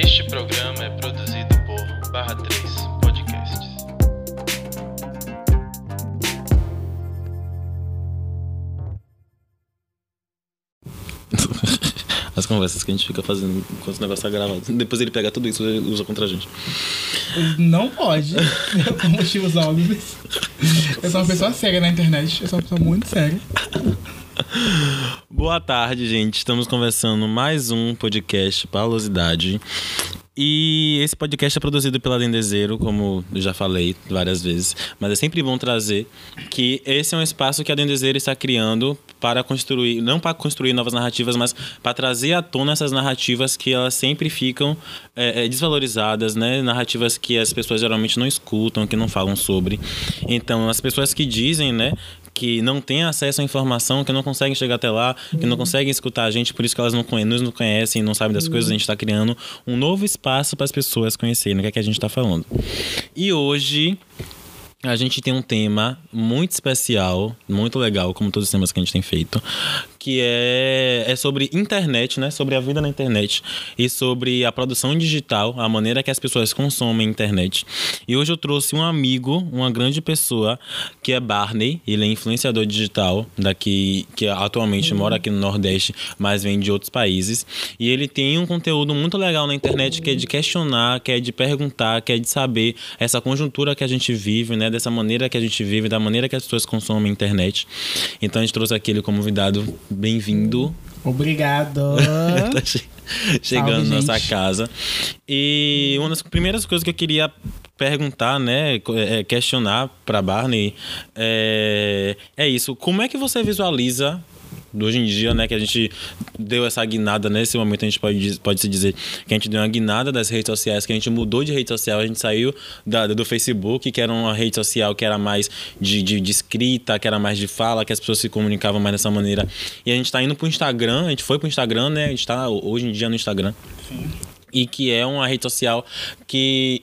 Este programa é produzido por Barra 3 Podcasts. As conversas que a gente fica fazendo enquanto o negócio tá gravado. Depois ele pega tudo isso e usa contra a gente. Não pode, por motivos óbvios. Eu sou uma pessoa séria na internet, eu sou uma pessoa muito séria. Boa tarde, gente. Estamos conversando mais um podcast Palosidade. E esse podcast é produzido pela Dendezeiro, como eu já falei várias vezes, mas é sempre bom trazer que esse é um espaço que a Dendezeiro está criando para construir, não para construir novas narrativas, mas para trazer à tona essas narrativas que elas sempre ficam é, é, desvalorizadas, né? Narrativas que as pessoas geralmente não escutam, que não falam sobre. Então, as pessoas que dizem, né, que não têm acesso à informação, que não conseguem chegar até lá, que não conseguem escutar a gente, por isso que elas não conhe- nos não conhecem, não sabem das coisas, a gente está criando um novo espaço para as pessoas conhecerem o que é que a gente está falando. E hoje a gente tem um tema muito especial, muito legal, como todos os temas que a gente tem feito, que é, é sobre internet, né? Sobre a vida na internet e sobre a produção digital, a maneira que as pessoas consomem internet. E hoje eu trouxe um amigo, uma grande pessoa, que é Barney. Ele é influenciador digital daqui, que atualmente mora aqui no Nordeste, mas vem de outros países. E ele tem um conteúdo muito legal na internet que é de questionar, que é de perguntar, que é de saber essa conjuntura que a gente vive, né? Dessa maneira que a gente vive, da maneira que as pessoas consomem a internet. Então a gente trouxe aqui ele como convidado. Bem-vindo. Obrigado. Tá che- Chegando Salve, na nossa gente. casa. E uma das primeiras coisas que eu queria perguntar, né, co- é, questionar para Barney, é, é isso. Como é que você visualiza hoje em dia, né, que a gente deu essa guinada nesse momento, a gente pode, pode se dizer que a gente deu uma guinada das redes sociais, que a gente mudou de rede social, a gente saiu da, do Facebook, que era uma rede social que era mais de, de, de escrita, que era mais de fala, que as pessoas se comunicavam mais dessa maneira. E a gente tá indo pro Instagram, a gente foi pro Instagram, né, a gente tá hoje em dia no Instagram. E que é uma rede social que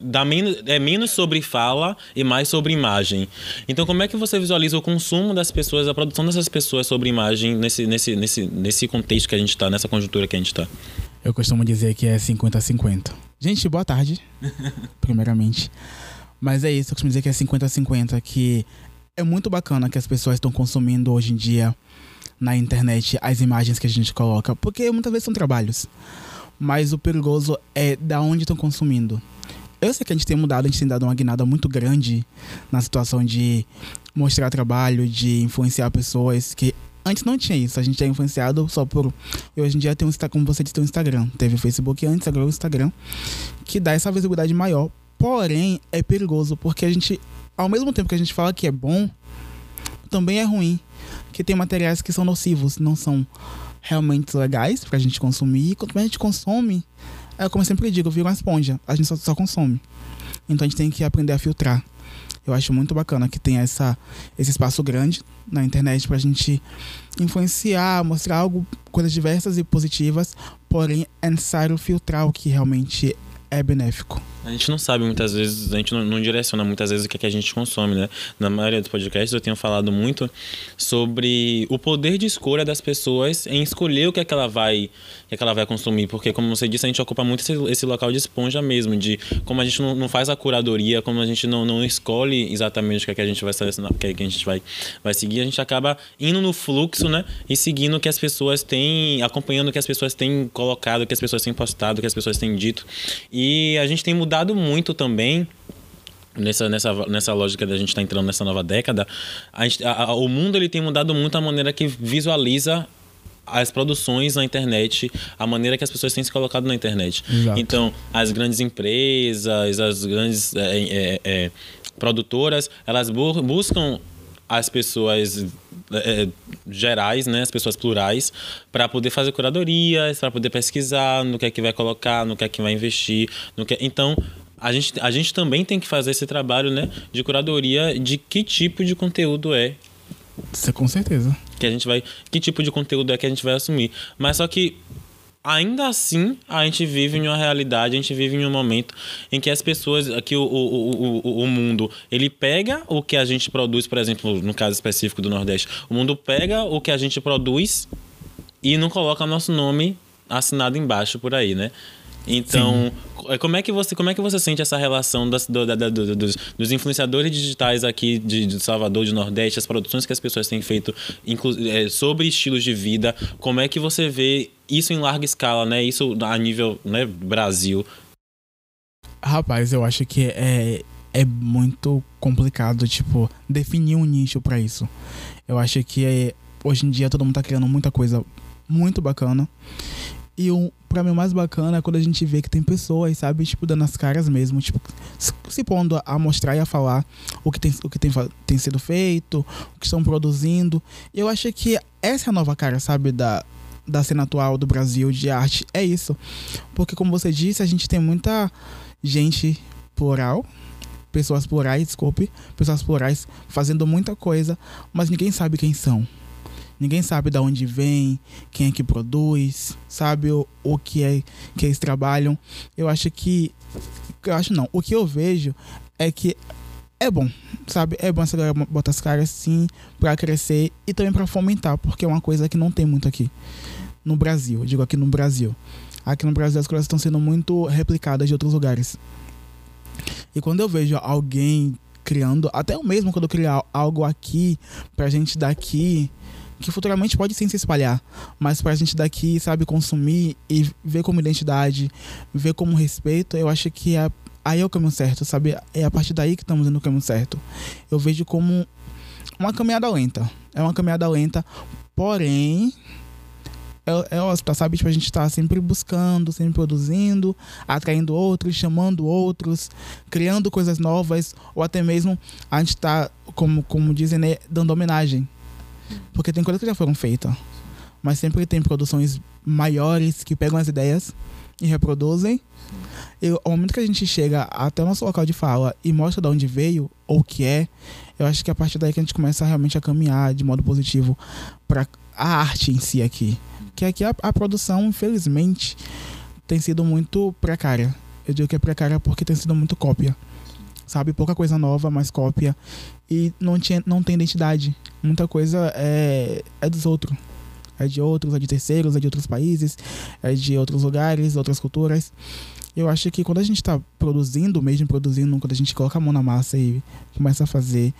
dá menos, é menos sobre fala e mais sobre imagem. Então, como é que você visualiza o consumo das pessoas, a produção dessas pessoas sobre imagem nesse, nesse, nesse, nesse contexto que a gente está, nessa conjuntura que a gente está? Eu costumo dizer que é 50-50. Gente, boa tarde, primeiramente. Mas é isso, eu costumo dizer que é 50-50, que é muito bacana que as pessoas estão consumindo hoje em dia na internet as imagens que a gente coloca, porque muitas vezes são trabalhos. Mas o perigoso é da onde estão consumindo. Eu sei que a gente tem mudado, a gente tem dado uma guinada muito grande na situação de mostrar trabalho, de influenciar pessoas que antes não tinha isso. A gente é influenciado só por. E hoje em dia tem um como você disse, tem um Instagram. Teve o Facebook antes, agora o Instagram, que dá essa visibilidade maior. Porém, é perigoso, porque a gente, ao mesmo tempo que a gente fala que é bom, também é ruim. Que tem materiais que são nocivos, não são realmente legais pra gente consumir. E quanto mais a gente consome, é como eu sempre digo, vira uma esponja. A gente só, só consome. Então a gente tem que aprender a filtrar. Eu acho muito bacana que tenha essa, esse espaço grande na internet pra gente influenciar, mostrar algo, coisas diversas e positivas, porém é necessário filtrar o que realmente é benéfico. A gente não sabe muitas vezes, a gente não, não direciona muitas vezes o que, é que a gente consome, né? Na maioria dos podcasts eu tenho falado muito sobre o poder de escolha das pessoas em escolher o que é que ela vai, que é que ela vai consumir, porque como você disse, a gente ocupa muito esse, esse local de esponja mesmo, de como a gente não, não faz a curadoria, como a gente não, não escolhe exatamente o que é que a gente vai selecionar, o que é que a gente vai, vai seguir, a gente acaba indo no fluxo, né? E seguindo o que as pessoas têm, acompanhando o que as pessoas têm colocado, o que as pessoas têm postado, o que as pessoas têm dito. E a gente tem mudado muito também nessa, nessa, nessa lógica da gente estar entrando nessa nova década, a- a- o mundo ele tem mudado muito a maneira que visualiza as produções na internet, a maneira que as pessoas têm se colocado na internet. Exato. Então, as grandes empresas, as grandes é, é, é, produtoras, elas bu- buscam as pessoas é, gerais, né, as pessoas plurais, para poder fazer curadorias, para poder pesquisar no que é que vai colocar, no que é que vai investir, no que então a gente, a gente também tem que fazer esse trabalho né, de curadoria de que tipo de conteúdo é Isso é com certeza. que a gente vai. Que tipo de conteúdo é que a gente vai assumir. Mas só que. Ainda assim, a gente vive em uma realidade, a gente vive em um momento em que as pessoas, que o, o, o, o, mundo, ele pega o que a gente produz, por exemplo, no caso específico do Nordeste, o mundo pega o que a gente produz e não coloca nosso nome assinado embaixo por aí, né? Então, é, como é que você como é que você sente essa relação das, do, da, do, dos, dos, influenciadores digitais aqui de, de, Salvador, de Nordeste, as produções que as pessoas têm feito é, sobre estilos de vida? Como é que você vê isso em larga escala, né? Isso a nível né, Brasil? Rapaz, eu acho que é, é muito complicado, tipo, definir um nicho para isso. Eu acho que é, hoje em dia todo mundo tá criando muita coisa muito bacana. E o, pra mim, o mais bacana é quando a gente vê que tem pessoas, sabe, tipo, dando as caras mesmo, tipo, se pondo a mostrar e a falar o que tem, o que tem, tem sido feito, o que estão produzindo. Eu acho que essa é a nova cara, sabe, da, da cena atual do Brasil de arte. É isso. Porque, como você disse, a gente tem muita gente plural, pessoas plurais, desculpe, pessoas plurais fazendo muita coisa, mas ninguém sabe quem são. Ninguém sabe de onde vem, quem é que produz, sabe o, o que é que eles trabalham. Eu acho que. Eu acho não. O que eu vejo é que é bom, sabe? É bom essa galera botar as caras sim para crescer e também para fomentar, porque é uma coisa que não tem muito aqui no Brasil. Eu digo aqui no Brasil. Aqui no Brasil as coisas estão sendo muito replicadas de outros lugares. E quando eu vejo alguém criando, até eu mesmo quando eu criar algo aqui pra gente daqui, que futuramente pode sim se espalhar, mas pra gente daqui, sabe, consumir e ver como identidade, ver como respeito, eu acho que é, aí é o caminho certo, sabe? É a partir daí que estamos indo no caminho certo. Eu vejo como uma caminhada lenta. É uma caminhada lenta, porém, é, é ótimo, sabe? Tipo, a gente tá sempre buscando, sempre produzindo, atraindo outros, chamando outros, criando coisas novas, ou até mesmo a gente tá, como, como dizem, né, dando homenagem porque tem coisas que já foram feitas. Mas sempre tem produções maiores que pegam as ideias e reproduzem. E ao momento que a gente chega até o nosso local de fala e mostra de onde veio ou o que é, eu acho que é a partir daí que a gente começa realmente a caminhar de modo positivo para a arte em si aqui. Que aqui a, a produção, infelizmente, tem sido muito precária. Eu digo que é precária porque tem sido muito cópia sabe? Pouca coisa nova, mas cópia. E não, tinha, não tem identidade. Muita coisa é, é dos outros. É de outros, é de terceiros, é de outros países, é de outros lugares, outras culturas. Eu acho que quando a gente está produzindo, mesmo produzindo, quando a gente coloca a mão na massa e começa a fazer,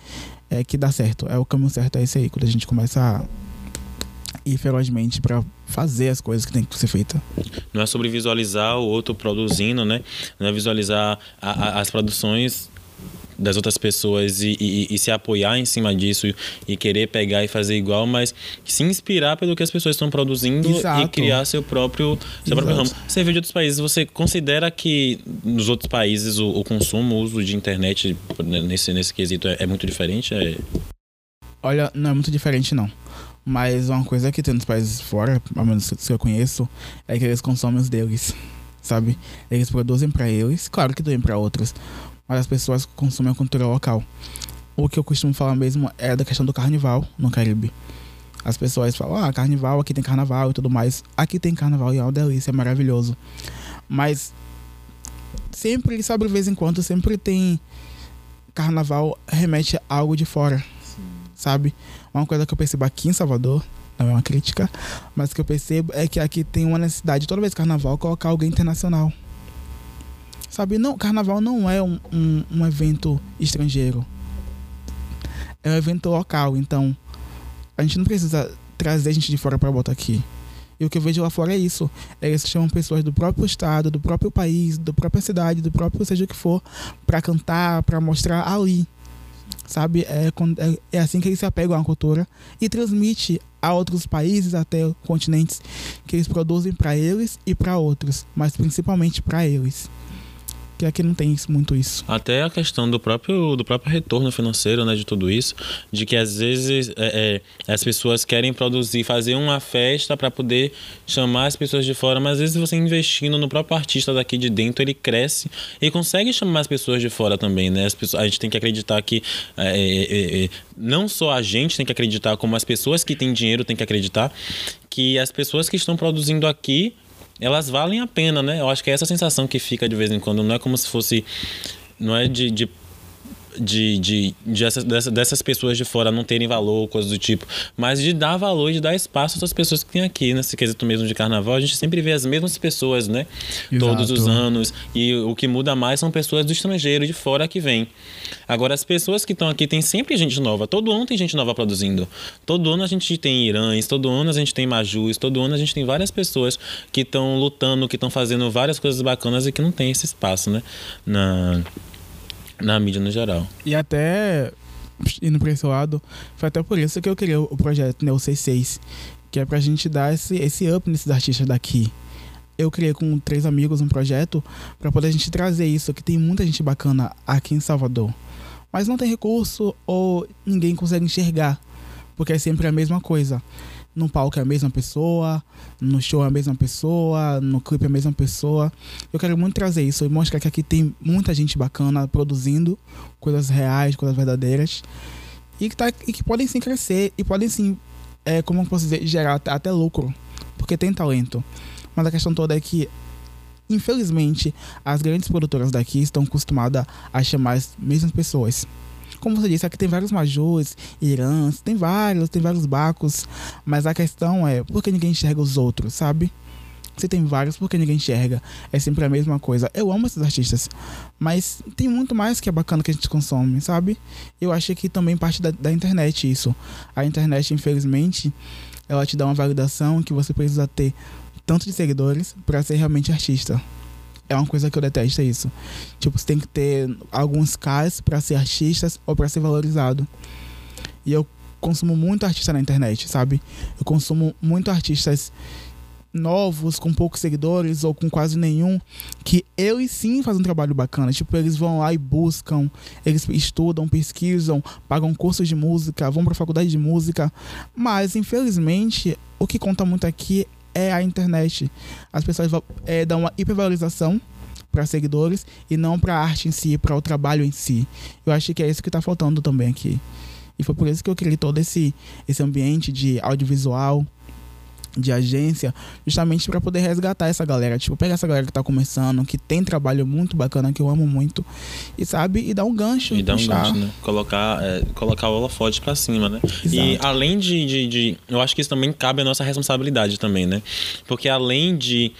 é que dá certo. É o caminho certo, é esse aí. Quando a gente começa a ir ferozmente para fazer as coisas que tem que ser feita. Não é sobre visualizar o outro produzindo, né? Não é visualizar a, a, as produções das outras pessoas e, e, e, se apoiar em cima disso e querer pegar e fazer igual, mas se inspirar pelo que as pessoas estão produzindo Exato. e criar seu próprio, seu próprio ramo. Você vê de outros países, você considera que nos outros países o, o consumo, o uso de internet nesse, nesse quesito é, é muito diferente? É... Olha, não é muito diferente não. Mas uma coisa que tem nos países fora, pelo menos que eu conheço, é que eles consomem os deles, sabe? Eles produzem para eles, claro que também para outros, mas as pessoas consomem a cultura local. O que eu costumo falar mesmo é da questão do carnaval no Caribe. As pessoas falam, ah, carnaval, aqui tem carnaval e tudo mais. Aqui tem carnaval e é uma delícia, é maravilhoso. Mas sempre, sabe, de vez em quando, sempre tem carnaval remete a algo de fora. Sim. Sabe? Uma coisa que eu percebo aqui em Salvador, não é uma crítica, mas que eu percebo é que aqui tem uma necessidade, toda vez carnaval, colocar alguém internacional. Sabe, não, carnaval não é um, um, um evento estrangeiro. É um evento local, então a gente não precisa trazer gente de fora para botar aqui. E o que eu vejo lá fora é isso. Eles chamam pessoas do próprio estado, do próprio país, da própria cidade, do próprio seja o que for, para cantar, para mostrar ali. Sabe? É, é, é assim que eles se apegam à cultura e transmite a outros países, até continentes, que eles produzem para eles e para outros, mas principalmente para eles que aqui não tem muito isso. Até a questão do próprio, do próprio retorno financeiro, né, de tudo isso, de que às vezes é, é, as pessoas querem produzir, fazer uma festa para poder chamar as pessoas de fora, mas às vezes você investindo no próprio artista daqui de dentro, ele cresce e consegue chamar as pessoas de fora também, né? Pessoas, a gente tem que acreditar que é, é, é, é, não só a gente tem que acreditar, como as pessoas que têm dinheiro têm que acreditar que as pessoas que estão produzindo aqui elas valem a pena, né? Eu acho que é essa sensação que fica de vez em quando. Não é como se fosse. Não é de, de de, de, de essas, dessas, dessas pessoas de fora não terem valor, coisas do tipo, mas de dar valor, de dar espaço a essas pessoas que tem aqui, nesse quesito mesmo de carnaval. A gente sempre vê as mesmas pessoas, né? Exato. Todos os anos. E o que muda mais são pessoas do estrangeiro, de fora que vêm. Agora, as pessoas que estão aqui, tem sempre gente nova. Todo ano tem gente nova produzindo. Todo ano a gente tem Irãs, todo ano a gente tem Majus, todo ano a gente tem várias pessoas que estão lutando, que estão fazendo várias coisas bacanas e que não tem esse espaço, né? Na, na mídia no geral. E até indo para esse lado, foi até por isso que eu criei o projeto Neo 66, que é pra gente dar esse, esse up nesses artistas daqui. Eu criei com três amigos um projeto para poder a gente trazer isso, que tem muita gente bacana aqui em Salvador. Mas não tem recurso ou ninguém consegue enxergar, porque é sempre a mesma coisa. No palco é a mesma pessoa, no show é a mesma pessoa, no clipe é a mesma pessoa. Eu quero muito trazer isso e mostrar que aqui tem muita gente bacana produzindo coisas reais, coisas verdadeiras. E que, tá, e que podem sim crescer e podem sim, é, como eu posso dizer, gerar até, lucro. Porque tem talento. Mas a questão toda é que, infelizmente, as grandes produtoras daqui estão acostumadas a chamar as mesmas pessoas. Como você disse, aqui tem vários majus, irãs, tem vários, tem vários bacos. Mas a questão é, por que ninguém enxerga os outros, sabe? Se tem vários, por que ninguém enxerga? É sempre a mesma coisa. Eu amo esses artistas, mas tem muito mais que é bacana que a gente consome, sabe? Eu acho que também parte da, da internet isso. A internet, infelizmente, ela te dá uma validação que você precisa ter tanto de seguidores para ser realmente artista. É uma coisa que eu detesto é isso. Tipo, você tem que ter alguns Ks para ser artistas ou para ser valorizado. E eu consumo muito artista na internet, sabe? Eu consumo muito artistas novos, com poucos seguidores ou com quase nenhum, que eles sim fazem um trabalho bacana. Tipo, eles vão lá e buscam, eles estudam, pesquisam, pagam cursos de música, vão para faculdade de música. Mas, infelizmente, o que conta muito aqui é a internet. As pessoas é, dão uma hipervalorização para seguidores e não para a arte em si, para o trabalho em si. Eu acho que é isso que está faltando também aqui. E foi por isso que eu criei todo esse, esse ambiente de audiovisual, de agência, justamente para poder resgatar essa galera. Tipo, pegar essa galera que tá começando, que tem trabalho muito bacana, que eu amo muito, e sabe, e dar um gancho. E dar um puxar. gancho, né? Colocar, é, colocar o holofote pra cima, né? Exato. E além de, de, de- Eu acho que isso também cabe a nossa responsabilidade também, né? Porque além de.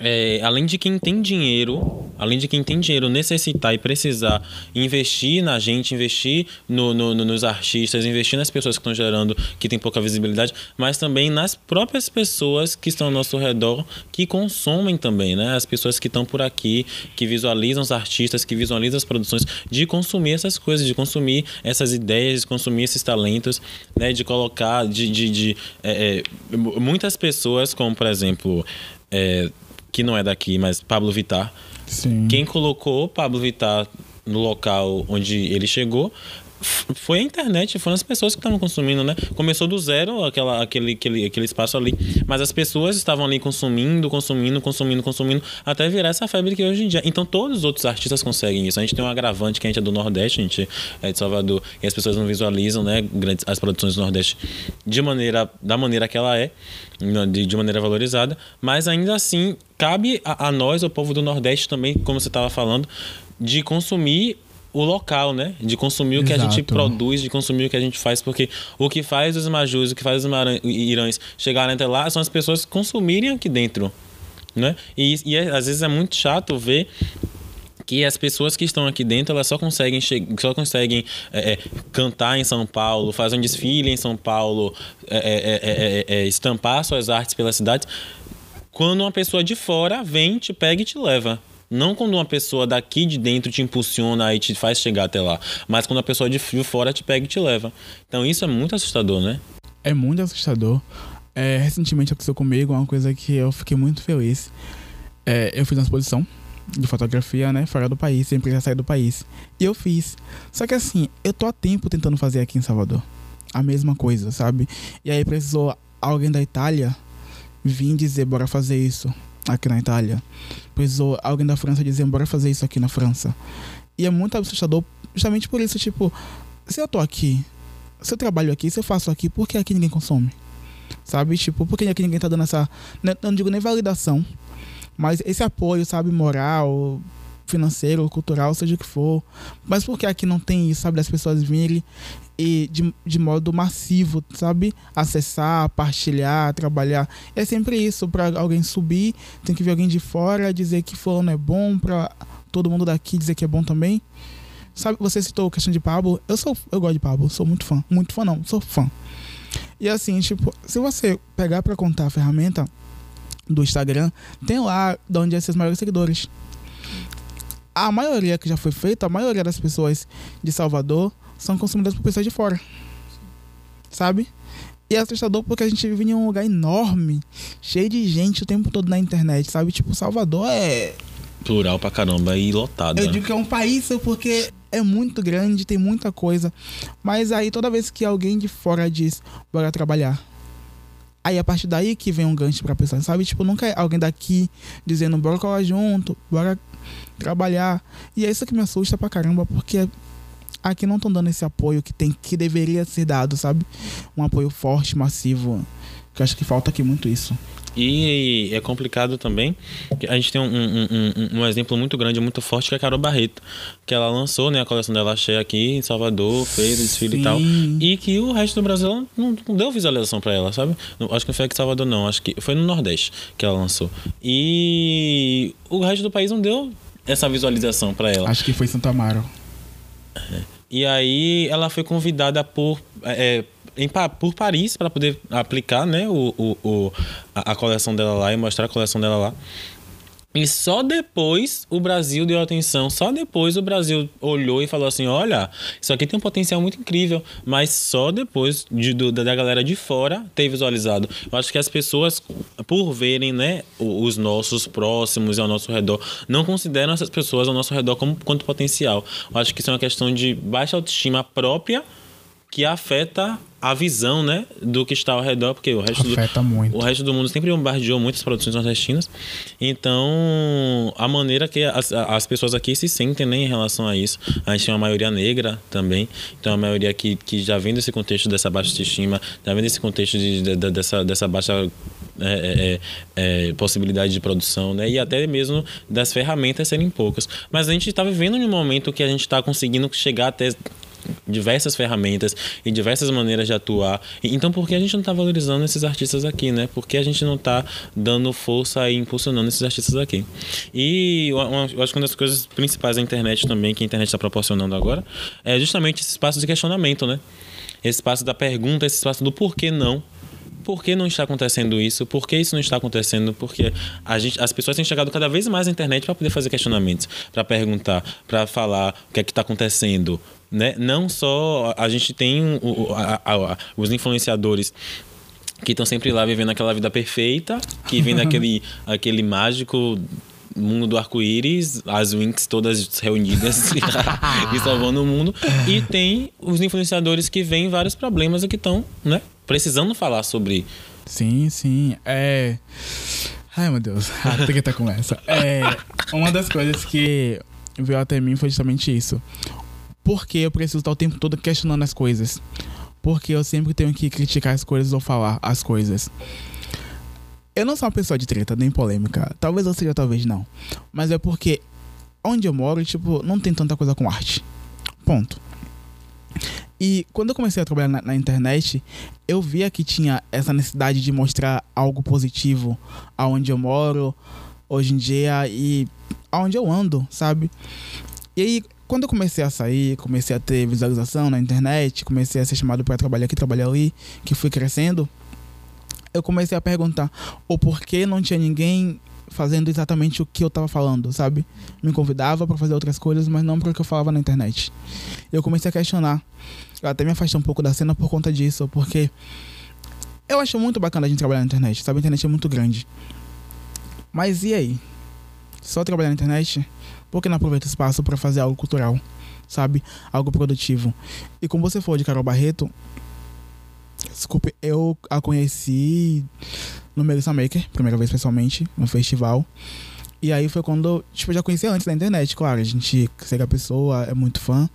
É, além de quem tem dinheiro, além de quem tem dinheiro necessitar e precisar investir na gente, investir no, no- no- nos artistas, investir nas pessoas que estão gerando, que tem pouca visibilidade, mas também nas próprias pessoas que estão ao nosso redor, que consomem também, né? As pessoas que estão por aqui, que visualizam os artistas, que visualizam as produções, de consumir essas coisas, de consumir essas ideias, de consumir esses talentos, né? De colocar, de, de, de, é, é, mu- muitas pessoas, como por exemplo, é, que não é daqui, mas Pablo Vittar, Sim. quem colocou Pablo Vittar no local onde ele chegou foi a internet, foram as pessoas que estavam consumindo, né? Começou do zero aquela, aquele, aquele, aquele espaço ali, mas as pessoas estavam ali consumindo, consumindo, consumindo, consumindo, até virar essa febre que é hoje em dia. Então todos os outros artistas conseguem isso. A gente tem um agravante que a gente é do Nordeste, a gente é de Salvador, e as pessoas não visualizam, né, as produções do Nordeste de maneira, da maneira que ela é, né, de, de maneira valorizada, mas ainda assim cabe a, a nós, o povo do Nordeste também, como você estava falando, de consumir o local, né? De consumir o que a gente Exato. produz, de consumir o que a gente faz, porque o que faz os majus, o que faz os irãs chegarem até lá são as pessoas consumirem aqui dentro, né? E, e é- às vezes é muito chato ver que as pessoas que estão aqui dentro elas só conseguem só conseguem é, é, cantar em São Paulo, fazer um desfile em São Paulo, é, é, é, é, estampar suas artes pela cidade, quando uma pessoa de fora vem, te pega e te leva. Não quando uma pessoa daqui de dentro te impulsiona e te faz chegar até lá, mas quando a pessoa de fora te pega e te leva. Então isso é muito assustador, né? É muito assustador. É, recentemente aconteceu comigo uma coisa que eu fiquei muito feliz. É, eu fiz uma exposição de fotografia, né, fora do país, sempre ia sair do país. E eu fiz. Só que assim, eu tô há tempo tentando fazer aqui em Salvador. A mesma coisa, sabe? E aí precisou alguém da Itália vir dizer, bora fazer isso aqui na Itália. Precisou alguém da França dizer, bora fazer isso aqui na França. E é muito assustador justamente por isso, tipo, se eu tô aqui, se eu trabalho aqui, se eu faço aqui, por que aqui ninguém consome? Sabe? Tipo, por que aqui ninguém tá dando essa. né, Não digo nem validação, mas esse apoio, sabe, moral, financeiro, cultural, seja o que for. Mas por que aqui não tem isso, sabe? Das pessoas virem e de, de modo massivo, sabe? Acessar, partilhar, trabalhar. É sempre isso. Para alguém subir, tem que vir alguém de fora dizer que fulano é bom, para todo mundo daqui dizer que é bom também. Sabe, você citou a questão de Pablo. Eu sou, eu gosto de Pablo, sou muito fã. Muito fã não, sou fã. E assim, tipo, se você pegar para contar a ferramenta do Instagram, tem lá de onde é seus maiores seguidores. A maioria que já foi feita, a maioria das pessoas de Salvador são consumidas por pessoas de fora. Sabe? E é assustador porque a gente vive em um lugar enorme, cheio de gente o tempo todo na internet, sabe? Tipo, Salvador é. Plural pra caramba e lotado. Eu né? digo que é um país porque é muito grande, tem muita coisa. Mas aí toda vez que alguém de fora diz, bora trabalhar. Aí a partir daí que vem um gancho pra pessoa, sabe? Tipo, nunca é alguém daqui dizendo, bora colar junto, bora trabalhar. E é isso que me assusta pra caramba, porque aqui não estão dando esse apoio que tem que deveria ser dado, sabe? Um apoio forte, massivo. Que eu acho que falta aqui muito isso. E é complicado também. A gente tem um, um, um, um exemplo muito grande, muito forte, que é a Carol Barreto. Que ela lançou né, a coleção dela cheia aqui em Salvador, fez desfile Sim. e tal. E que o resto do Brasil não, deu visualização pra ela, sabe? Acho que não foi aqui em Salvador, não. Acho que foi no Nordeste que ela lançou. E o resto do país não deu essa visualização pra ela. Acho que foi Santo Amaro. E aí ela foi convidada por, é, em por Paris para poder aplicar né, o, o, o- a, a coleção dela lá e mostrar a coleção dela lá. E só depois o Brasil deu atenção, só depois o Brasil olhou e falou assim: olha, isso aqui tem um potencial muito incrível, mas só depois de, do- da galera de fora ter visualizado. Eu acho que as pessoas, por verem né, os nossos próximos e ao nosso redor, não consideram essas pessoas ao nosso redor como quanto potencial. Eu acho que isso é uma questão de baixa autoestima própria que afeta a visão né, do que está ao redor, porque o resto do, Afeta muito. o resto do mundo sempre bombardeou muitas produções nordestinas. Então, a maneira que as, as pessoas aqui se sentem né, em relação a isso. A gente tem uma maioria negra também. Então, a maioria que, que já vem desse contexto dessa baixa autoestima, já vem desse contexto de, de- de- dessa, dessa baixa é, é, é, possibilidade de produção, né? E até mesmo das ferramentas serem poucas. Mas a gente está vivendo em um momento que a gente está conseguindo chegar até diversas ferramentas e diversas maneiras de atuar. Então, por que a gente não está valorizando esses artistas aqui, né? Por que a gente não está dando força e impulsionando esses artistas aqui? E eu acho que uma das coisas principais da internet também, que a internet está proporcionando agora, é justamente esse espaço de questionamento, né? Esse espaço da pergunta, esse espaço do porquê não. Por que não está acontecendo isso? Por que isso não está acontecendo? Porque a gente, as pessoas têm chegado cada vez mais na internet para poder fazer questionamentos, para perguntar, para falar o que é que está acontecendo. Né? Não só a gente tem o- a- a- a- os influenciadores que estão sempre lá vivendo aquela vida perfeita, que vem daquele aquele mágico mundo do arco-íris, as Winx todas reunidas e salvando o mundo. E tem os influenciadores que veem vários problemas e que estão, né, precisando falar sobre. Sim, sim. É. Ai, meu Deus. Tem que estar com essa. É. Uma das coisas que veio até mim foi justamente isso. Por que eu preciso estar o tempo todo questionando as coisas? Porque eu sempre tenho que criticar as coisas ou falar as coisas. Eu não sou uma pessoa de treta, nem polêmica. Talvez eu seja, talvez não. Mas é porque onde eu moro, tipo, não tem tanta coisa com arte. Ponto. E quando eu comecei a trabalhar na, na internet, eu via que tinha essa necessidade de mostrar algo positivo aonde eu moro, hoje em dia e aonde eu ando, sabe? E aí, quando eu comecei a sair, comecei a ter visualização na internet, comecei a ser chamado para trabalhar aqui, trabalhar ali, que fui crescendo, eu comecei a perguntar o porquê não tinha ninguém fazendo exatamente o que eu tava falando, sabe? Me convidava para fazer outras coisas, mas não para o que eu falava na internet. Eu comecei a questionar. Eu até me afastei um pouco da cena por conta disso, porque eu acho muito bacana a gente trabalhar na internet, sabe? A internet é muito grande. Mas e aí? Só trabalhar na internet? Por que não aproveita o espaço para fazer algo cultural? Sabe? Algo produtivo. E como você falou de Carol Barreto, desculpe, eu a conheci no Melissa Maker, primeira vez pessoalmente, no festival. E aí foi quando, tipo, eu já conhecia antes da internet, claro, a gente segue a pessoa, é muito fã.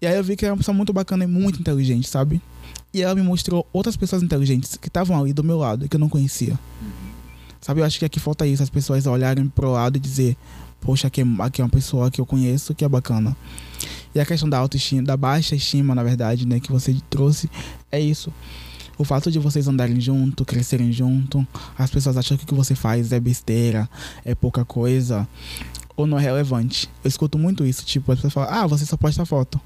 E aí eu vi que era uma pessoa muito bacana e muito inteligente, sabe? E ela me mostrou outras pessoas inteligentes que estavam ali do meu lado e que eu não conhecia. Sabe, eu acho que aqui falta isso, as pessoas olharem pro lado e dizer, poxa, aqui, é- aqui é uma pessoa que eu conheço que é bacana. E a questão da autoestima, da baixa estima, na verdade, né, que você trouxe, é isso. O fato de vocês andarem junto, crescerem junto, as pessoas acham que o que você faz é besteira, é pouca coisa, ou não é relevante. Eu escuto muito isso, tipo, as pessoas falam, ah, você só posta foto.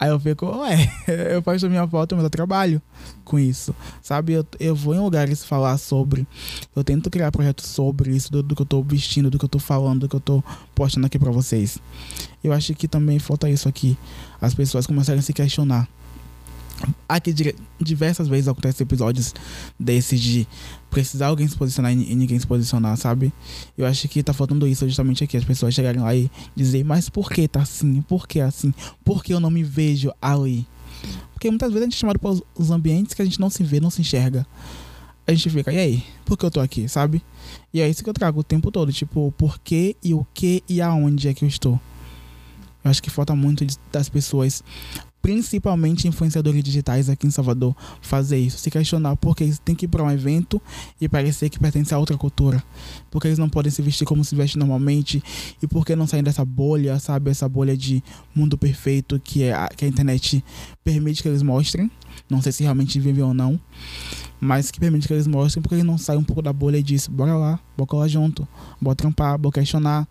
Aí eu fico, ué, eu posto minha foto, mas eu trabalho com isso, sabe? Eu, eu vou em lugares falar sobre, eu tento criar projetos sobre isso, do, do que eu tô vestindo, do que eu tô falando, do que eu tô postando aqui pra vocês. Eu acho que também falta isso aqui, as pessoas começarem a se questionar. Aqui diversas vezes acontecem episódios desses de precisar alguém se posicionar e, ninguém se posicionar, sabe? Eu acho que tá faltando isso justamente aqui, as pessoas chegarem lá e dizer, mas por que tá assim? Por que assim? Por que eu não me vejo ali? Porque muitas vezes a gente é chamado para os- ambientes que a gente não se vê, não se enxerga. A gente fica, e aí? Por que eu tô aqui, sabe? E é isso que eu trago o tempo todo, tipo, o porquê e o que e aonde é que eu estou. Eu acho que falta muito das pessoas, principalmente influenciadores digitais aqui em Salvador, fazer isso. Se questionar porque eles têm que ir para um evento e parecer que pertence a outra cultura. Porque eles não podem se vestir como se vestem normalmente. E porque não saem dessa bolha, sabe? Essa bolha de mundo perfeito que, é a, que a internet permite que eles mostrem. Não sei se realmente vivem ou não. Mas que permite que eles mostrem porque eles não saem um pouco da bolha e diz, bora lá, bora lá junto, bora trampar, bora questionar.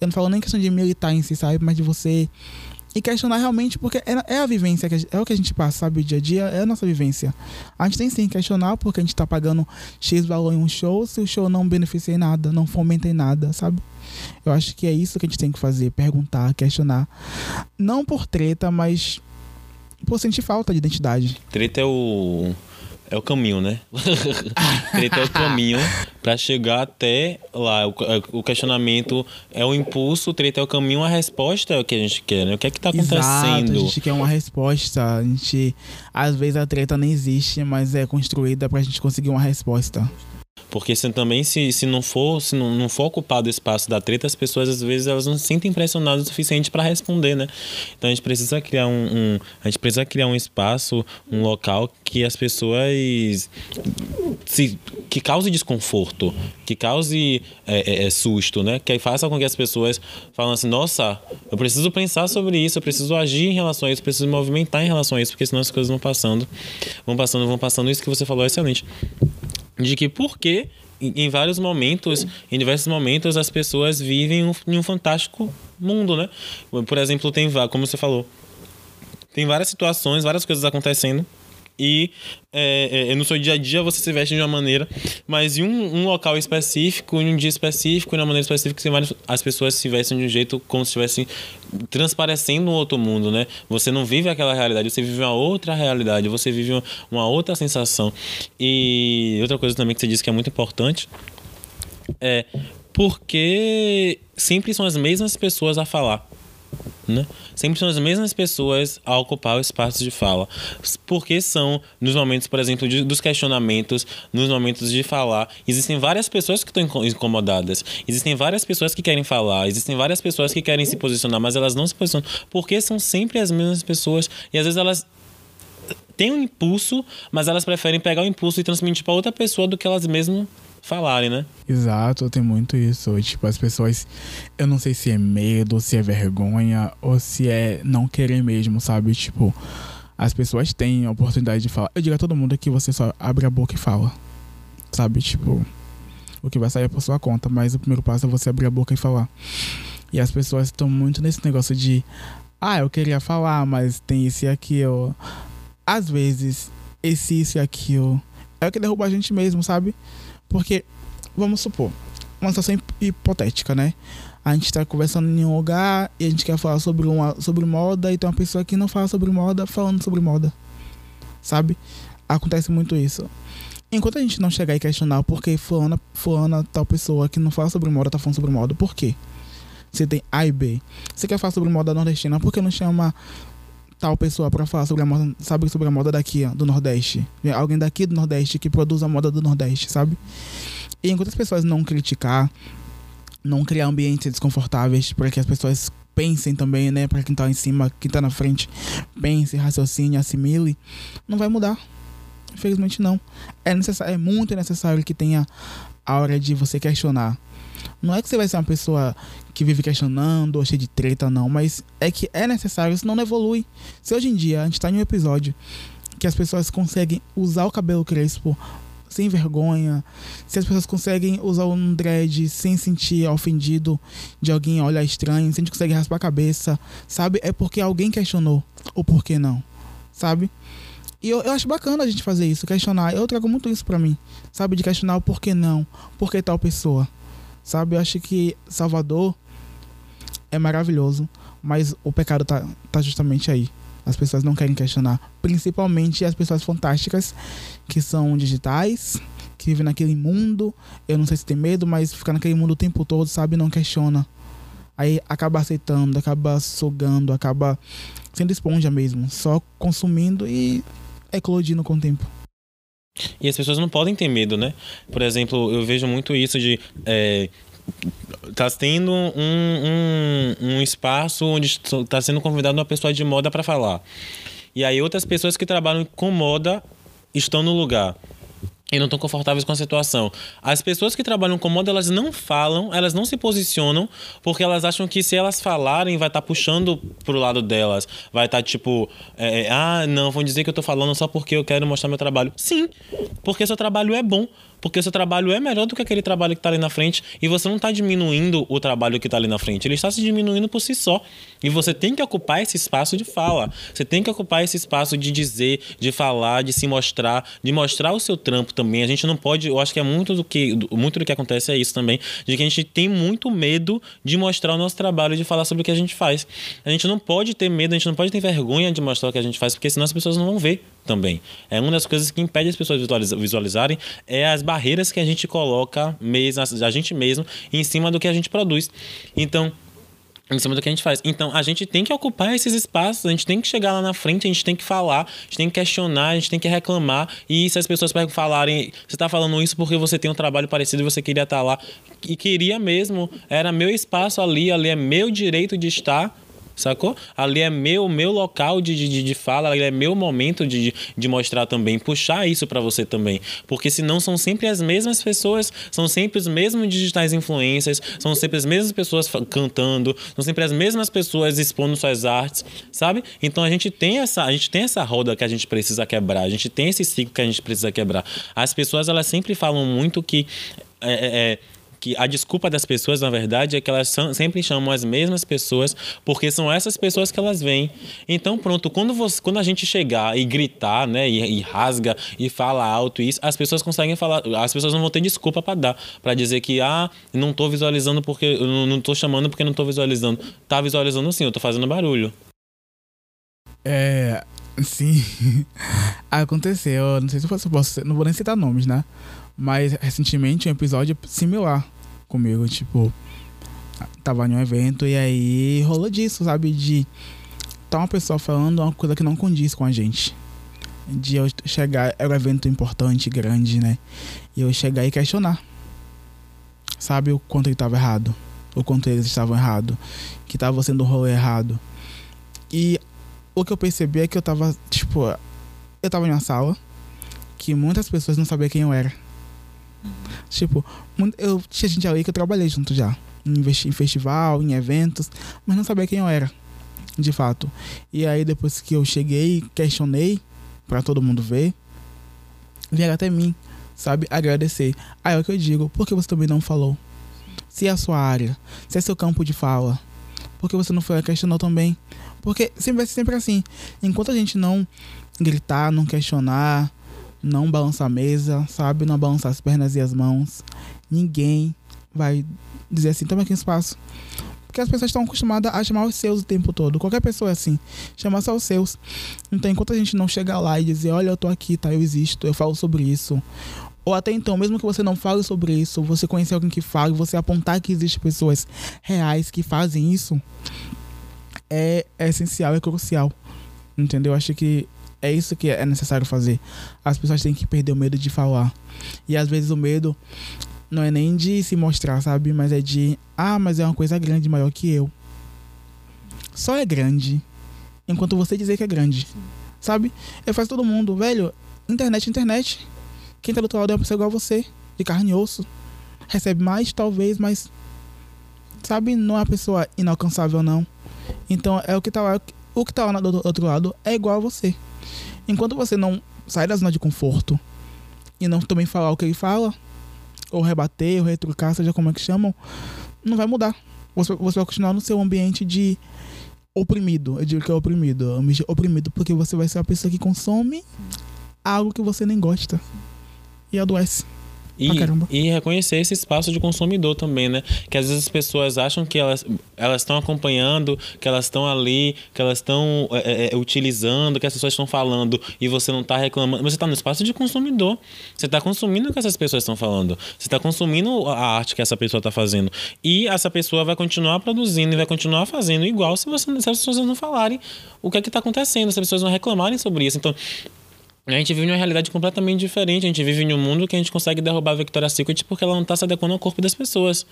Eu não falo nem questão de militar em si, sabe? Mas de você e questionar realmente, porque é, é a vivência, que a é o que a gente passa, sabe? O dia a dia é a nossa vivência. A gente tem sim que questionar, porque a gente tá pagando X valor em um show, se o show não beneficia em nada, não fomenta em nada, sabe? Eu acho que é isso que a gente tem que fazer, perguntar, questionar. Não por treta, mas por sentir falta de identidade. Treta é o. É o caminho, né? Treta é o caminho pra chegar até lá. O, questionamento é o impulso, treta é o caminho, a resposta é o que a gente quer, né? O que é que tá Exato, a acontecendo? gente quer uma resposta. A gente. Às vezes a treta nem existe, mas é construída pra gente conseguir uma resposta. Porque se, também, se, se não for se não, não for ocupado o espaço da treta, as pessoas às vezes elas não se sentem pressionadas o suficiente para responder, né? Então a gente precisa criar um, um- a gente precisa criar um espaço, um local que as pessoas se, que cause desconforto, que cause é, é, é, susto, né? Que faça com que as pessoas falem assim, nossa, eu preciso pensar sobre isso, eu preciso agir em relação a isso, eu preciso me movimentar em relação a isso, porque senão as coisas vão passando, vão passando, vão passando. Isso que você falou é excelente de que porque em em vários momentos, em diversos momentos, as pessoas vivem um- em um fantástico mundo, né? Por exemplo, tem, como você falou, tem várias situações, várias coisas acontecendo. E é, é, no seu dia a dia você se veste de uma maneira, mas em um, um local específico, em um dia específico, em uma maneira específica, as pessoas se vestem de um jeito como se estivessem transparecendo um outro mundo, né? Você não vive aquela realidade, você vive uma outra realidade, você vive uma, uma outra sensação. E outra coisa também que você disse que é muito importante é porque sempre são as mesmas pessoas a falar. Né? Sempre são as mesmas pessoas a ocupar o espaço de fala. Porque são, nos momentos, por exemplo, de- dos questionamentos, nos momentos de falar, existem várias pessoas que estão inco- incomodadas. Existem várias pessoas que querem falar, existem várias pessoas que querem se posicionar, mas elas não se posicionam. Porque são sempre as mesmas pessoas. E às vezes elas têm um impulso, mas elas preferem pegar o impulso e transmitir para outra pessoa do que elas mesmas falarem, né? Exato, tem muito isso. Tipo, as pessoas. Eu não sei se é medo, se é vergonha, ou se é não querer mesmo, sabe? Tipo, as pessoas têm a oportunidade de falar. Eu digo a todo mundo que você só abre a boca e fala. Sabe? Tipo, o que vai sair é por sua conta, mas o primeiro passo é você abrir a boca e falar. E as pessoas estão muito nesse negócio de. Ah, eu queria falar, mas tem isso e aquilo. Às vezes, esse isso e aquilo é o que derruba a gente mesmo, sabe? Porque, vamos supor, uma situação hip- hipotética, né? A gente tá conversando em um lugar e a gente quer falar sobre, uma, sobre moda e tem uma pessoa que não fala sobre moda falando sobre moda. Sabe? Acontece muito isso. Enquanto a gente não chegar e questionar por que fulana, fulana, tal pessoa que não fala sobre moda tá falando sobre moda, por quê? Você tem A e B. Você quer falar sobre moda nordestina, por que não chama tal pessoa pra falar sobre a moda, sabe, sobre a moda daqui, do Nordeste? Alguém daqui do Nordeste que produz a moda do Nordeste, sabe? E enquanto as pessoas não criticar, não criar ambientes desconfortáveis para que as pessoas pensem também, né, para quem tá em cima, quem tá na frente, pense, raciocine, assimile, não vai mudar. Infelizmente não. É necessário, é muito necessário que tenha a hora de você questionar. Não é que você vai ser uma pessoa que vive questionando ou cheia de treta, não. Mas é que é necessário, senão não evolui. Se hoje em dia a gente tá em um episódio que as pessoas conseguem usar o cabelo crespo sem vergonha, se as pessoas conseguem usar um dread sem sentir ofendido de alguém olhar estranho, se a gente consegue raspar a cabeça, sabe? É porque alguém questionou. Ou por que não? Sabe? E eu, eu acho bacana a gente fazer isso, questionar. Eu trago muito isso pra mim, sabe? De questionar o porquê não, por que tal pessoa. Sabe? Eu acho que Salvador é maravilhoso, mas o pecado tá, tá justamente aí. As pessoas não querem questionar, principalmente as pessoas fantásticas que são digitais, que vivem naquele mundo. Eu não sei se tem medo, mas ficar naquele mundo o tempo todo, sabe? Não questiona. Aí acaba aceitando, acaba sugando, acaba sendo esponja mesmo, só consumindo e eclodindo com o tempo. E as pessoas não podem ter medo, né? Por exemplo, eu vejo muito isso de. É, tá tendo um, um, um espaço onde está sendo convidado uma pessoa de moda para falar. E aí outras pessoas que trabalham com moda estão no lugar e não estão confortáveis com a situação. As pessoas que trabalham com moda, elas não falam, elas não se posicionam, porque elas acham que se elas falarem, vai estar tá puxando pro lado delas. Vai estar tá, tipo, é, ah, não, vão dizer que eu tô falando só porque eu quero mostrar meu trabalho. Sim, porque seu trabalho é bom porque seu trabalho é melhor do que aquele trabalho que está ali na frente e você não está diminuindo o trabalho que está ali na frente, ele está se diminuindo por si só. E você tem que ocupar esse espaço de fala, você tem que ocupar esse espaço de dizer, de falar, de se mostrar, de mostrar o seu trampo também. A gente não pode, eu acho que é muito do que, muito do que acontece é isso também, de que a gente tem muito medo de mostrar o nosso trabalho, de falar sobre o que a gente faz. A gente não pode ter medo, a gente não pode ter vergonha de mostrar o que a gente faz, porque senão as pessoas não vão ver também. É uma das coisas que impede as pessoas visualizarem é as barreiras que a gente coloca mesmo, a gente mesmo em cima do que a gente produz. Então, em cima do que a gente faz. Então, a gente tem que ocupar esses espaços, a gente tem que chegar lá na frente, a gente tem que falar, a gente tem que questionar, a gente tem que reclamar. E se as pessoas falarem, você está falando isso porque você tem um trabalho parecido e você queria estar lá, e queria mesmo, era meu espaço ali, ali é meu direito de estar sacou? Ali é meu, meu local de, de, de fala, ali é meu momento de, de mostrar também, puxar isso para você também. Porque senão são sempre as mesmas pessoas, são sempre os mesmos digitais influencers, são sempre as mesmas pessoas cantando, são sempre as mesmas pessoas expondo suas artes, sabe? Então a gente tem essa, a gente tem essa roda que a gente precisa quebrar, a gente tem esse ciclo que a gente precisa quebrar. As pessoas elas sempre falam muito que é, é, é que a desculpa das pessoas, na verdade, é que elas são, sempre chamam as mesmas pessoas, porque são essas pessoas que elas veem. Então, pronto, quando, você, quando a gente chegar e gritar, né, e, e rasga e fala alto isso, as pessoas conseguem falar, as pessoas não vão ter desculpa para dar, para dizer que, ah, não tô visualizando porque, não, tô chamando porque não tô visualizando. Tá visualizando sim, eu tô fazendo barulho. É, sim. Aconteceu, não sei se eu posso, não vou nem citar nomes, né? Mas recentemente um episódio similar comigo, tipo, tava em um evento e aí rolou disso, sabe? De tá uma pessoa falando uma coisa que não condiz com a gente. De eu chegar, era um evento importante, grande, né? E eu chegar e questionar. Sabe o quanto ele tava errado? O quanto eles estavam errado? Que tava sendo um rolê errado. E o que eu percebi é que eu tava, tipo, eu tava em uma sala que muitas pessoas não sabiam quem eu era. Tipo, eu tinha gente ali que eu trabalhei junto já. Em festival, em eventos, mas não sabia quem eu era, de fato. E aí depois que eu cheguei, questionei para todo mundo ver, vieram até mim, sabe, agradecer. Aí é o que eu digo, por que você também não falou? Se é a sua área, se é seu campo de fala, por que você não foi questionou também? Porque sempre vai ser sempre assim. Enquanto a gente não gritar, não questionar, não balançar a mesa, sabe? Não balançar as pernas e as mãos. Ninguém vai dizer assim, toma aqui um espaço. Porque as pessoas estão acostumadas a chamar os seus o tempo todo. Qualquer pessoa é assim, chamar só os seus. Então, enquanto a gente não chegar lá e dizer, olha, eu tô aqui, tá? Eu existo, eu falo sobre isso. Ou até então, mesmo que você não fale sobre isso, você conhecer alguém que fale, você apontar que existem pessoas reais que fazem isso, é, é essencial, é crucial. Entendeu? Acho que é isso que é necessário fazer. As pessoas têm que perder o medo de falar. E às vezes o medo não é nem de se mostrar, sabe? Mas é de, ah, mas é uma coisa grande, maior que eu. Só é grande enquanto você dizer que é grande. Sabe? Eu faço todo mundo, velho. Internet, internet. Quem tá do outro lado é uma pessoa igual a você, de carne e osso. recebe mais, talvez, mas. Sabe, não é uma pessoa inalcançável, não. Então é o que tá lá. O que tá lá do outro lado é igual a você. Enquanto você não sai da zona de conforto e não também falar o que ele fala, ou rebater, ou retrucar, seja como é que chamam, não vai mudar. Você, você vai continuar no seu ambiente de oprimido. Eu digo que é oprimido. Oprimido porque você vai ser a pessoa que consome algo que você nem gosta. E adoece. E, e reconhecer esse espaço de consumidor também, né? Que às vezes as pessoas acham que elas elas estão acompanhando, que elas estão ali, que elas estão é, é, utilizando, que as pessoas estão falando e você não está reclamando. Mas você está no espaço de consumidor. Você está consumindo o que essas pessoas estão falando. Você está consumindo a arte que essa pessoa está fazendo. E essa pessoa vai continuar produzindo e vai continuar fazendo igual se, você, se as pessoas não falarem o que é que está acontecendo, se as pessoas não reclamarem sobre isso. Então, a gente vive numa realidade completamente diferente. A gente vive em um mundo que a gente consegue derrubar a Victoria's Secret porque ela não está se adequando ao corpo das pessoas.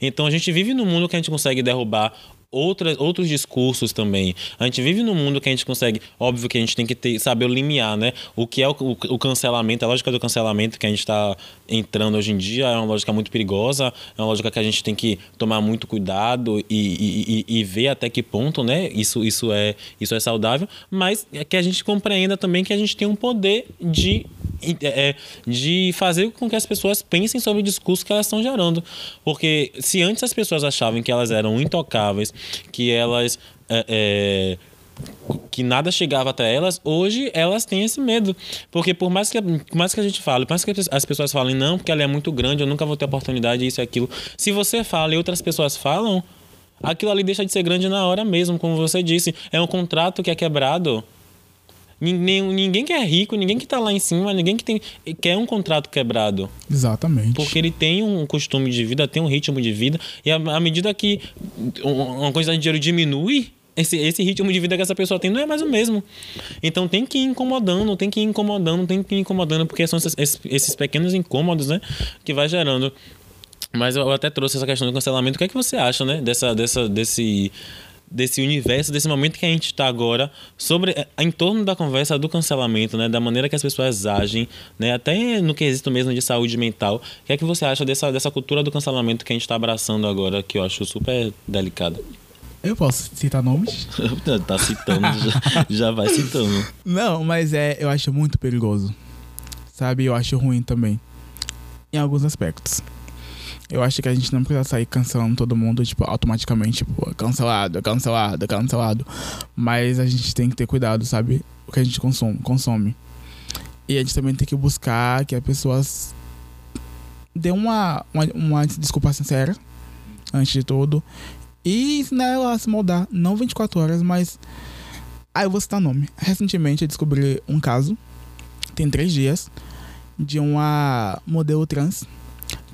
Então a gente vive num mundo que a gente consegue derrubar outras, outros discursos também. A gente vive num mundo que a gente consegue. Óbvio que a gente tem que ter, saber limiar, né? O que é o, o, o cancelamento, a lógica do cancelamento que a gente está entrando hoje em dia é uma lógica muito perigosa, é uma lógica que a gente tem que tomar muito cuidado e, e, e, e ver até que ponto, né? Isso, isso, é, isso é saudável, mas é que a gente compreenda também que a gente tem um poder de é, de fazer com que as pessoas pensem sobre o discurso que elas estão gerando. Porque se antes as pessoas achavam que elas eram intocáveis, que elas. É, é, que nada chegava até elas, hoje elas têm esse medo. Porque por mais que, por mais que a gente fale, por mais que as pessoas falem, não, porque ela é muito grande, eu nunca vou ter oportunidade, isso e aquilo. Se você fala e outras pessoas falam, aquilo ali deixa de ser grande na hora mesmo, como você disse. É um contrato que é quebrado. Ninguém, ninguém que é rico, ninguém que tá lá em cima, ninguém que tem quer um contrato quebrado. Exatamente. Porque ele tem um costume de vida, tem um ritmo de vida, e à à medida que uma quantidade de dinheiro diminui, esse, esse ritmo de vida que essa pessoa tem não é mais o mesmo. Então tem que ir incomodando, tem que ir incomodando, tem que ir incomodando, porque são esses, esses- pequenos incômodos, né, que vai gerando. Mas eu até trouxe essa questão do cancelamento. O que é que você acha, né, dessa, dessa, desse, desse universo, desse momento que a gente está agora, sobre eh, em torno da conversa do cancelamento, né, da maneira que as pessoas agem, né, até no quesito mesmo de saúde mental. O que é que você acha dessa, dessa cultura do cancelamento que a gente está abraçando agora, que eu acho super delicada? Eu posso citar nomes? tá citando, já, já vai citando. Não, mas é, eu acho muito perigoso. Sabe? Eu acho ruim também. Em alguns aspectos. Eu acho que a gente não precisa sair cancelando todo mundo, tipo, automaticamente, tipo, cancelado, cancelado, cancelado. Mas a gente tem que ter cuidado, sabe? O que a gente consome. consome. E a gente também tem que buscar que as pessoas dê uma, uma, uma desculpa sincera, antes de tudo. E ensinar ela a se moldar. Não 24 horas, mas ah, eu vou citar nome. Recentemente eu descobri um caso, tem três dias, de uma modelo trans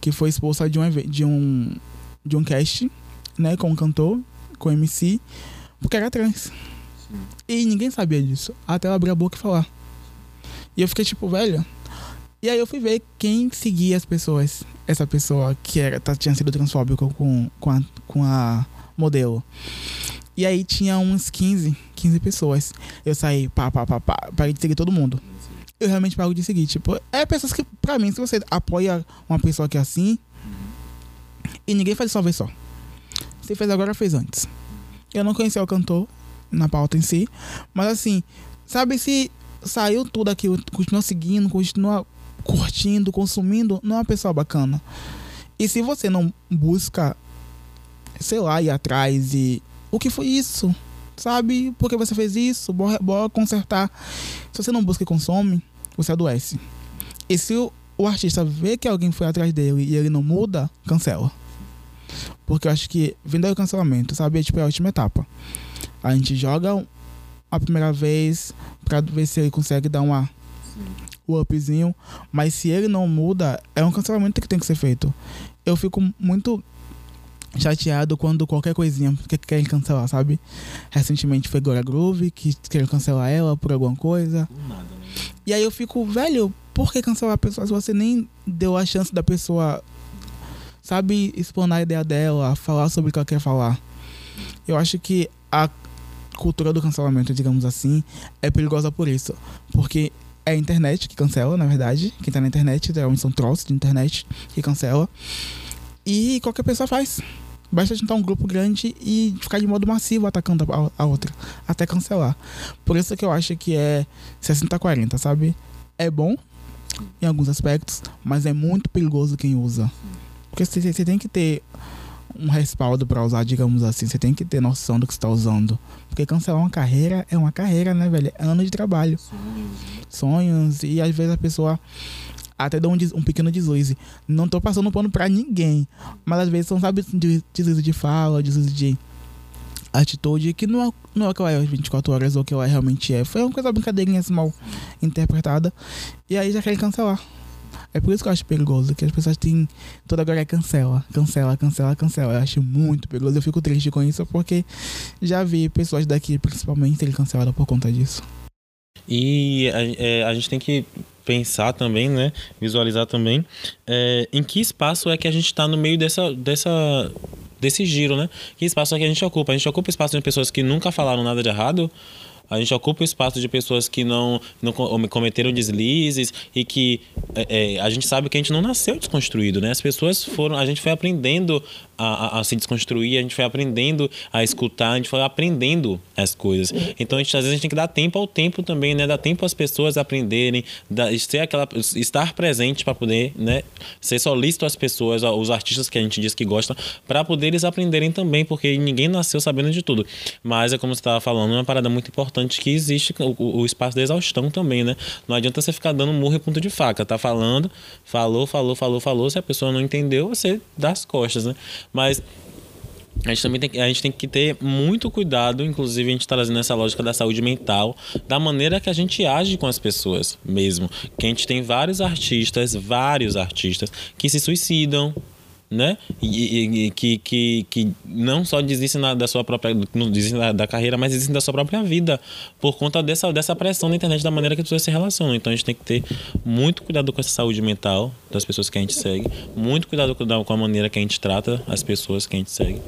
que foi expulsa de um, de um, de um cast, né, com um cantor, com MC, porque era trans. E ninguém sabia disso, até ela abrir a boca e falar. E eu fiquei tipo, velho. E aí eu fui ver quem seguia as pessoas. Essa pessoa que era, tá- tinha sido transfóbico com, com, a, com a modelo. E aí tinha uns 15, 15 pessoas. Eu saí, pá, pá, pá, pá, parei de seguir todo mundo. Eu realmente paro de seguir. Tipo, é pessoas que, pra mim, se você apoia uma pessoa que é assim, e ninguém faz isso uma vez só. Se fez agora, fez antes. Eu não conhecia o cantor na pauta em si, mas assim, sabe se saiu tudo aqui, continua seguindo, continua curtindo, consumindo, não é uma pessoa bacana. E se você não busca, sei lá, ir atrás e. O que foi isso? Sabe? Por que você fez isso? Bora, bora consertar. Se você não busca e consome, você adoece. E se o, o artista vê que alguém foi atrás dele e ele não muda, cancela. Porque eu acho que vindo aí o cancelamento, sabe? É, tipo, é a última etapa. A gente joga a primeira vez pra ver se ele consegue dar uma o upzinho, mas se ele não muda, é um cancelamento que tem que ser feito. Eu fico muito chateado quando qualquer coisinha que querem cancelar, sabe? Recentemente foi Glória Groove, que querem cancelar ela por alguma coisa. E aí eu fico, velho, por que cancelar a pessoa se você nem deu a chance da pessoa, sabe, explanar a ideia dela, falar sobre o que ela quer falar? Eu acho que a cultura do cancelamento, digamos assim, é perigosa por isso. Porque é a internet que cancela, na verdade. Quem tá na internet, geralmente são trolls de internet que cancela. E qualquer pessoa faz. Basta juntar um grupo grande e ficar de modo massivo atacando a, a outra, até cancelar. Por isso que eu acho que é 60-40, sabe? É bom em alguns aspectos, mas é muito perigoso quem usa. Porque você tem que ter um respaldo para usar, digamos assim. Você tem que ter noção do que está usando. Porque cancelar uma carreira é uma carreira, né, velho? É ano de trabalho. Sonhos. Sonhos. E às vezes a pessoa até dá um, um pequeno deslize. Não tô passando pano pra ninguém. Mas às vezes são, sabe, deslize de fala, deslize de atitude que não é, não é o que ela é 24 horas ou o que ela realmente é. Foi uma coisa brincadeirinha assim, mal interpretada. E aí já querem cancelar. É por isso que eu acho perigoso, que as pessoas têm. Toda agora é cancela, cancela, cancela, cancela. Eu acho muito perigoso. Eu fico triste com isso porque já vi pessoas daqui, principalmente, serem canceladas por conta disso. E a, é, a gente tem que pensar também, né? Visualizar também é, em que espaço é que a gente está no meio dessa, dessa, desse giro, né? Que espaço é que a gente ocupa? A gente ocupa espaço de pessoas que nunca falaram nada de errado a gente ocupa o espaço de pessoas que não, não cometeram deslizes e que é, é, a gente sabe que a gente não nasceu desconstruído, né? As pessoas foram, a gente foi aprendendo a, a, se desconstruir, a gente foi aprendendo a escutar, a gente foi aprendendo as coisas. Então, a gente, às vezes, a gente tem que dar tempo ao tempo também, né? Dar tempo às pessoas aprenderem, ser aquela, estar presente para poder, né? Ser solícito às pessoas, os artistas que a gente diz que gosta, para poder eles aprenderem também, porque ninguém nasceu sabendo de tudo. Mas é como você estava falando, uma parada muito importante que existe o, o espaço da exaustão também, né? Não adianta você ficar dando murro e ponto de faca. Tá falando, falou, falou, falou, falou. Se a pessoa não entendeu, você dá as costas, né? Mas a gente também tem, a gente tem que ter muito cuidado, inclusive a gente está trazendo essa lógica da saúde mental, da maneira que a gente age com as pessoas mesmo. Que a gente tem vários artistas, vários artistas que se suicidam, né? E, e, que, que, que não só desistem da sua própria desistem da, da, carreira, mas desistem da sua própria vida por conta dessa, dessa pressão da internet, da maneira que as pessoas se relacionam. Então a gente tem que ter muito cuidado com essa saúde mental das pessoas que a gente segue, muito cuidado com a maneira que a gente trata as pessoas que a gente segue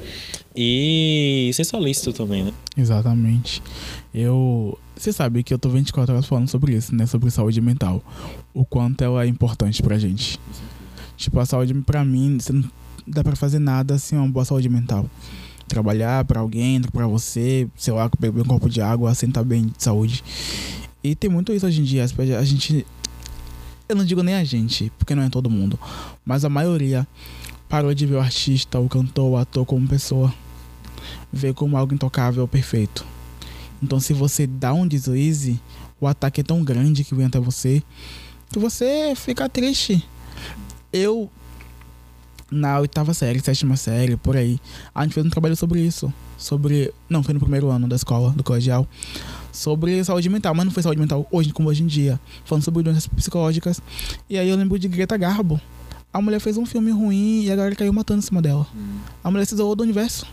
e ser solícito também, né? Exatamente. Eu você sabe que eu tô 24 horas falando sobre isso, né? Sobre saúde mental. O quanto ela é importante pra gente. Tipo, a saúde, pra mim, você não dá pra fazer nada sem uma boa saúde mental. Trabalhar pra alguém, pra você, sei lá, beber um copo de água, assim tá bem de saúde. E tem muito isso hoje em dia. A gente. Eu não digo nem a gente, porque não é todo mundo. Mas a maioria parou de ver o artista, o cantor, o ator como pessoa. Vê como algo intocável, perfeito. Então, se você dá um deslize, o ataque é tão grande que vem até você que você fica triste eu, na oitava série, sétima série, por aí, a gente fez um trabalho sobre isso. Sobre. Não, foi no primeiro ano da escola, do colegial. Sobre saúde mental, mas não foi saúde mental hoje como hoje em dia. Falando sobre doenças psicológicas. E aí eu lembro de Greta Garbo. A mulher fez um filme ruim e a galera caiu matando em cima dela. Hum. A mulher se isolou do universo.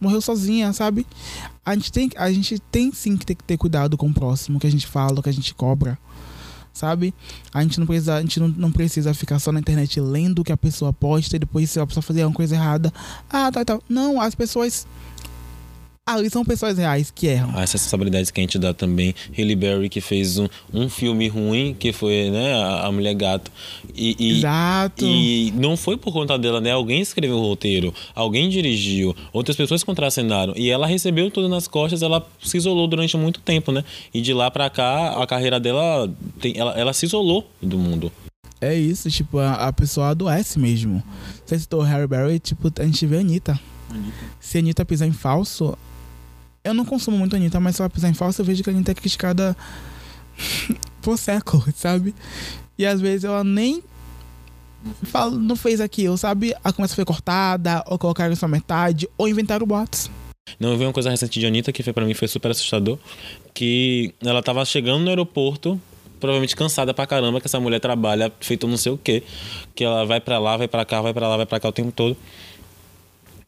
Morreu sozinha, sabe? A gente tem, a gente tem sim que ter, que ter cuidado com o próximo, que a gente fala, que a gente cobra sabe? A gente não precisa, a gente não, não precisa ficar só na internet lendo o que a pessoa posta e depois se a pessoa fazer uma coisa errada, ah, tá, tá. Não, as pessoas ali são pessoas reais que erram. As responsabilidades que a gente dá também. Halle Berry que fez um, um filme ruim, que foi né, a, a Mulher Gato. E, e, Exato. E não foi por conta dela, né? Alguém escreveu o roteiro, alguém dirigiu, outras pessoas contracenaram. E ela recebeu tudo nas costas, ela se isolou durante muito tempo, né? E de lá pra cá, a carreira dela, tem, ela, ela se isolou do mundo. É isso, tipo, a, a pessoa adoece mesmo. Você citou Harry Berry, tipo, a gente vê a Anitta. Anitta. Se a Anitta pisar em falso, eu não consumo muito a Anitta, mas se ela pisar em falso, eu vejo que a Anitta é criticada por séculos, sabe? E às vezes ela nem fala, não fez aquilo, sabe? A conversa foi cortada, ou colocaram só metade, ou inventaram boatos. Não, eu vi uma coisa recente de Anitta que foi para mim foi super assustador, que ela tava chegando no aeroporto, provavelmente cansada pra caramba, que essa mulher trabalha feito não sei o quê, que ela vai para lá, vai para cá, vai para lá, vai para cá o tempo todo.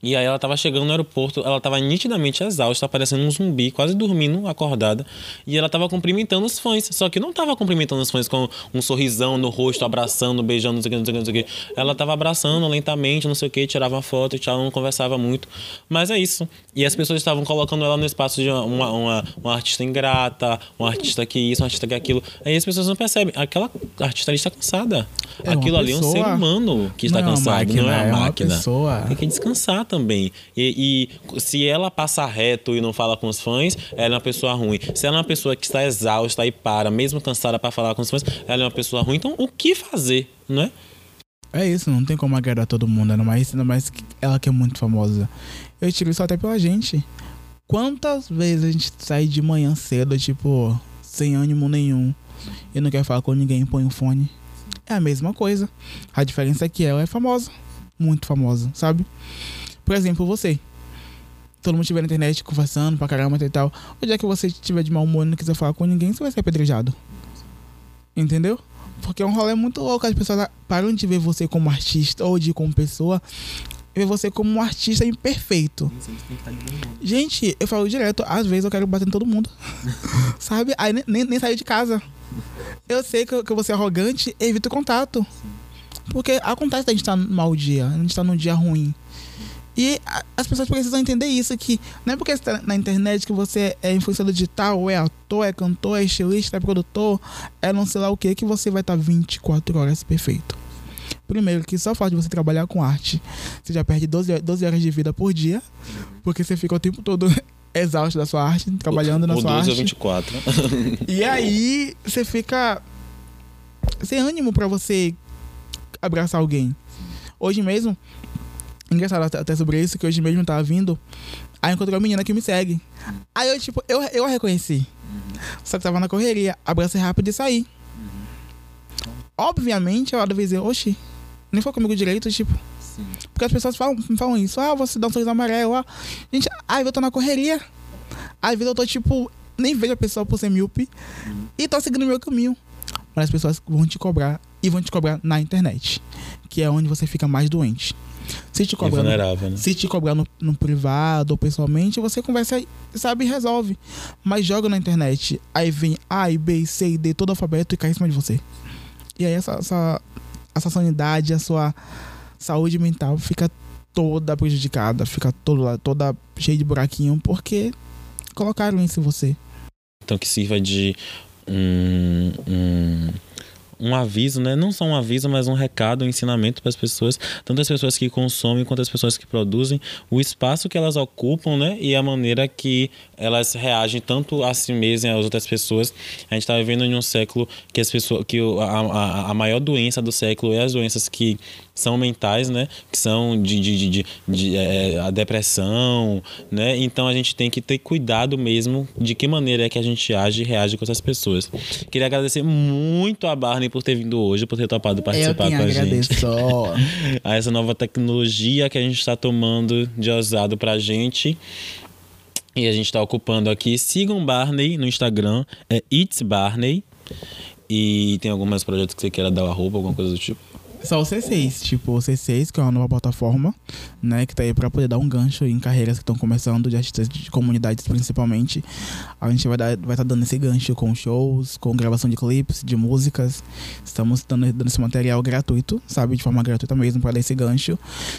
E aí ela tava chegando no aeroporto, ela tava nitidamente exausta, parecendo um zumbi, quase dormindo, acordada. E ela tava cumprimentando os fãs. Só que não tava cumprimentando os fãs com um sorrisão no rosto, abraçando, beijando, não sei o que, não sei o que, não sei o que. Ela tava abraçando lentamente, não sei o que, tirava foto tchau, não conversava muito. Mas é isso. E as pessoas estavam colocando ela no espaço de uma, uma, uma artista ingrata, uma artista que isso, uma artista que aquilo. Aí as pessoas não percebem. Aquela artista ali está cansada. É aquilo ali é um ser pessoa. humano que está Não é cansado, máquina, não é uma é uma máquina. pessoa. Tem que descansar também. E, e se ela passa reto e não fala com os fãs, ela é uma pessoa ruim. Se ela é uma pessoa que está exausta e para, mesmo cansada para falar com os fãs, ela é uma pessoa ruim. Então, o que fazer, não é? É isso, não tem como agradar todo mundo, ainda mais, ainda mais que ela que é muito famosa. Eu isso até pela gente. Quantas vezes a gente sai de manhã cedo, tipo, sem ânimo nenhum, e não quer falar com ninguém, põe o fone? É a mesma coisa. A diferença é que ela é famosa. Muito famosa, sabe? Por exemplo, você. Todo mundo estiver na internet conversando pra caramba e tal. O dia que você estiver de mau humor e não quiser falar com ninguém, você vai ser apedrejado. Entendeu? Porque é um rolê muito louco. As pessoas param de ver você como artista ou de como pessoa ver você como um artista imperfeito. Gente, eu falo direto, às vezes eu quero bater em todo mundo. Sabe? Aí nem, nem, saio de casa. Eu sei que, eu- que eu vou ser arrogante, evito contato. Porque acontece da gente estar no mau dia, a gente estar num dia ruim. E a- as pessoas precisam entender isso, que não é porque você tá na internet que você é influenciador digital, ou é ator, é cantor, é estilista, é produtor, é não sei lá o que, que você vai estar 24 horas perfeito. Primeiro, que só o fato de você trabalhar com arte, você já perde 12, ho- 12 horas de vida por dia, porque você fica o tempo todo exausto da sua arte, trabalhando na o sua 12 ou arte. 24. E aí você fica sem ânimo pra você abraçar alguém. Hoje mesmo, engraçado até- sobre isso, que hoje mesmo eu tava vindo, aí eu encontrei uma menina que me segue. Aí eu, tipo, eu, eu a reconheci. Só que tava na correria, abracei rápido e saí. Obviamente, ela deve dizer, oxi, nem foi comigo direito, tipo. Porque as pessoas falam, falam isso, ah, você dá um sorriso amarelo, ah. Gente, às vezes eu tô na correria. Às vezes eu tô, tipo, nem vejo a pessoa por ser míope e tô seguindo o meu caminho. Mas as pessoas vão te cobrar e vão te cobrar na internet, que é onde você fica mais doente. Se te cobrar, no, né? se te cobrar no, no privado ou pessoalmente, você conversa, e sabe, e resolve. Mas joga na internet, aí vem A, e B, C e D, todo alfabeto e cai em cima de você. E aí essa, essa, a sua sanidade, a sua saúde mental fica toda prejudicada, fica toda, toda cheia de buraquinho, porque colocaram isso em você. Então que sirva de um, um, um aviso, né? Não só um aviso, mas um recado, um ensinamento para as pessoas, tanto as pessoas que consomem quanto as pessoas que produzem, o espaço que elas ocupam, né? E a maneira que elas reagem tanto a si mesmas e às outras pessoas. A gente está vivendo em um século que as pessoas, que a, a, a maior doença do século é as doenças que são mentais, né? Que são de, de, de, de- eh, a depressão, né? Então a gente tem que ter cuidado mesmo de que maneira é que a gente age e reage com essas pessoas. Queria agradecer muito a Barney por ter vindo hoje, por ter topado participar com a gente. A essa nova tecnologia que a gente está tomando de ousado pra gente. E a gente está ocupando aqui. Sigam Barney no Instagram, é It's Barney. E tem alguns projetos que você queira dar o arroba, alguma coisa do tipo. Só o C6, tipo o C6, que é uma nova plataforma, né, que tá aí pra poder dar um gancho em carreiras que estão começando, de artistas de comunidades principalmente. A gente vai estar vai tá dando esse gancho com shows, com gravação de clipes, de músicas. Estamos dando, dando esse material gratuito, sabe, de forma gratuita mesmo, pra dar esse gancho.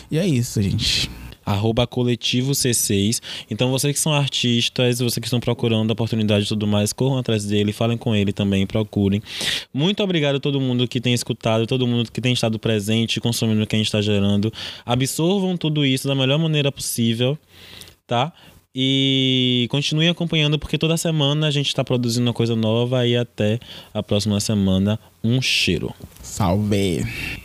E é isso, gente. Arroba coletivo C6. Então, vocês que são artistas, vocês que estão procurando oportunidade e tudo mais, corram atrás dele, falem com ele também, procurem. Muito obrigado a todo mundo que tem escutado, todo mundo que tem estado presente, consumindo o que a gente está gerando. Absorvam tudo isso da melhor maneira possível, tá? E continuem acompanhando, porque toda semana a gente está produzindo uma coisa nova e até a próxima semana. Um cheiro. Salve!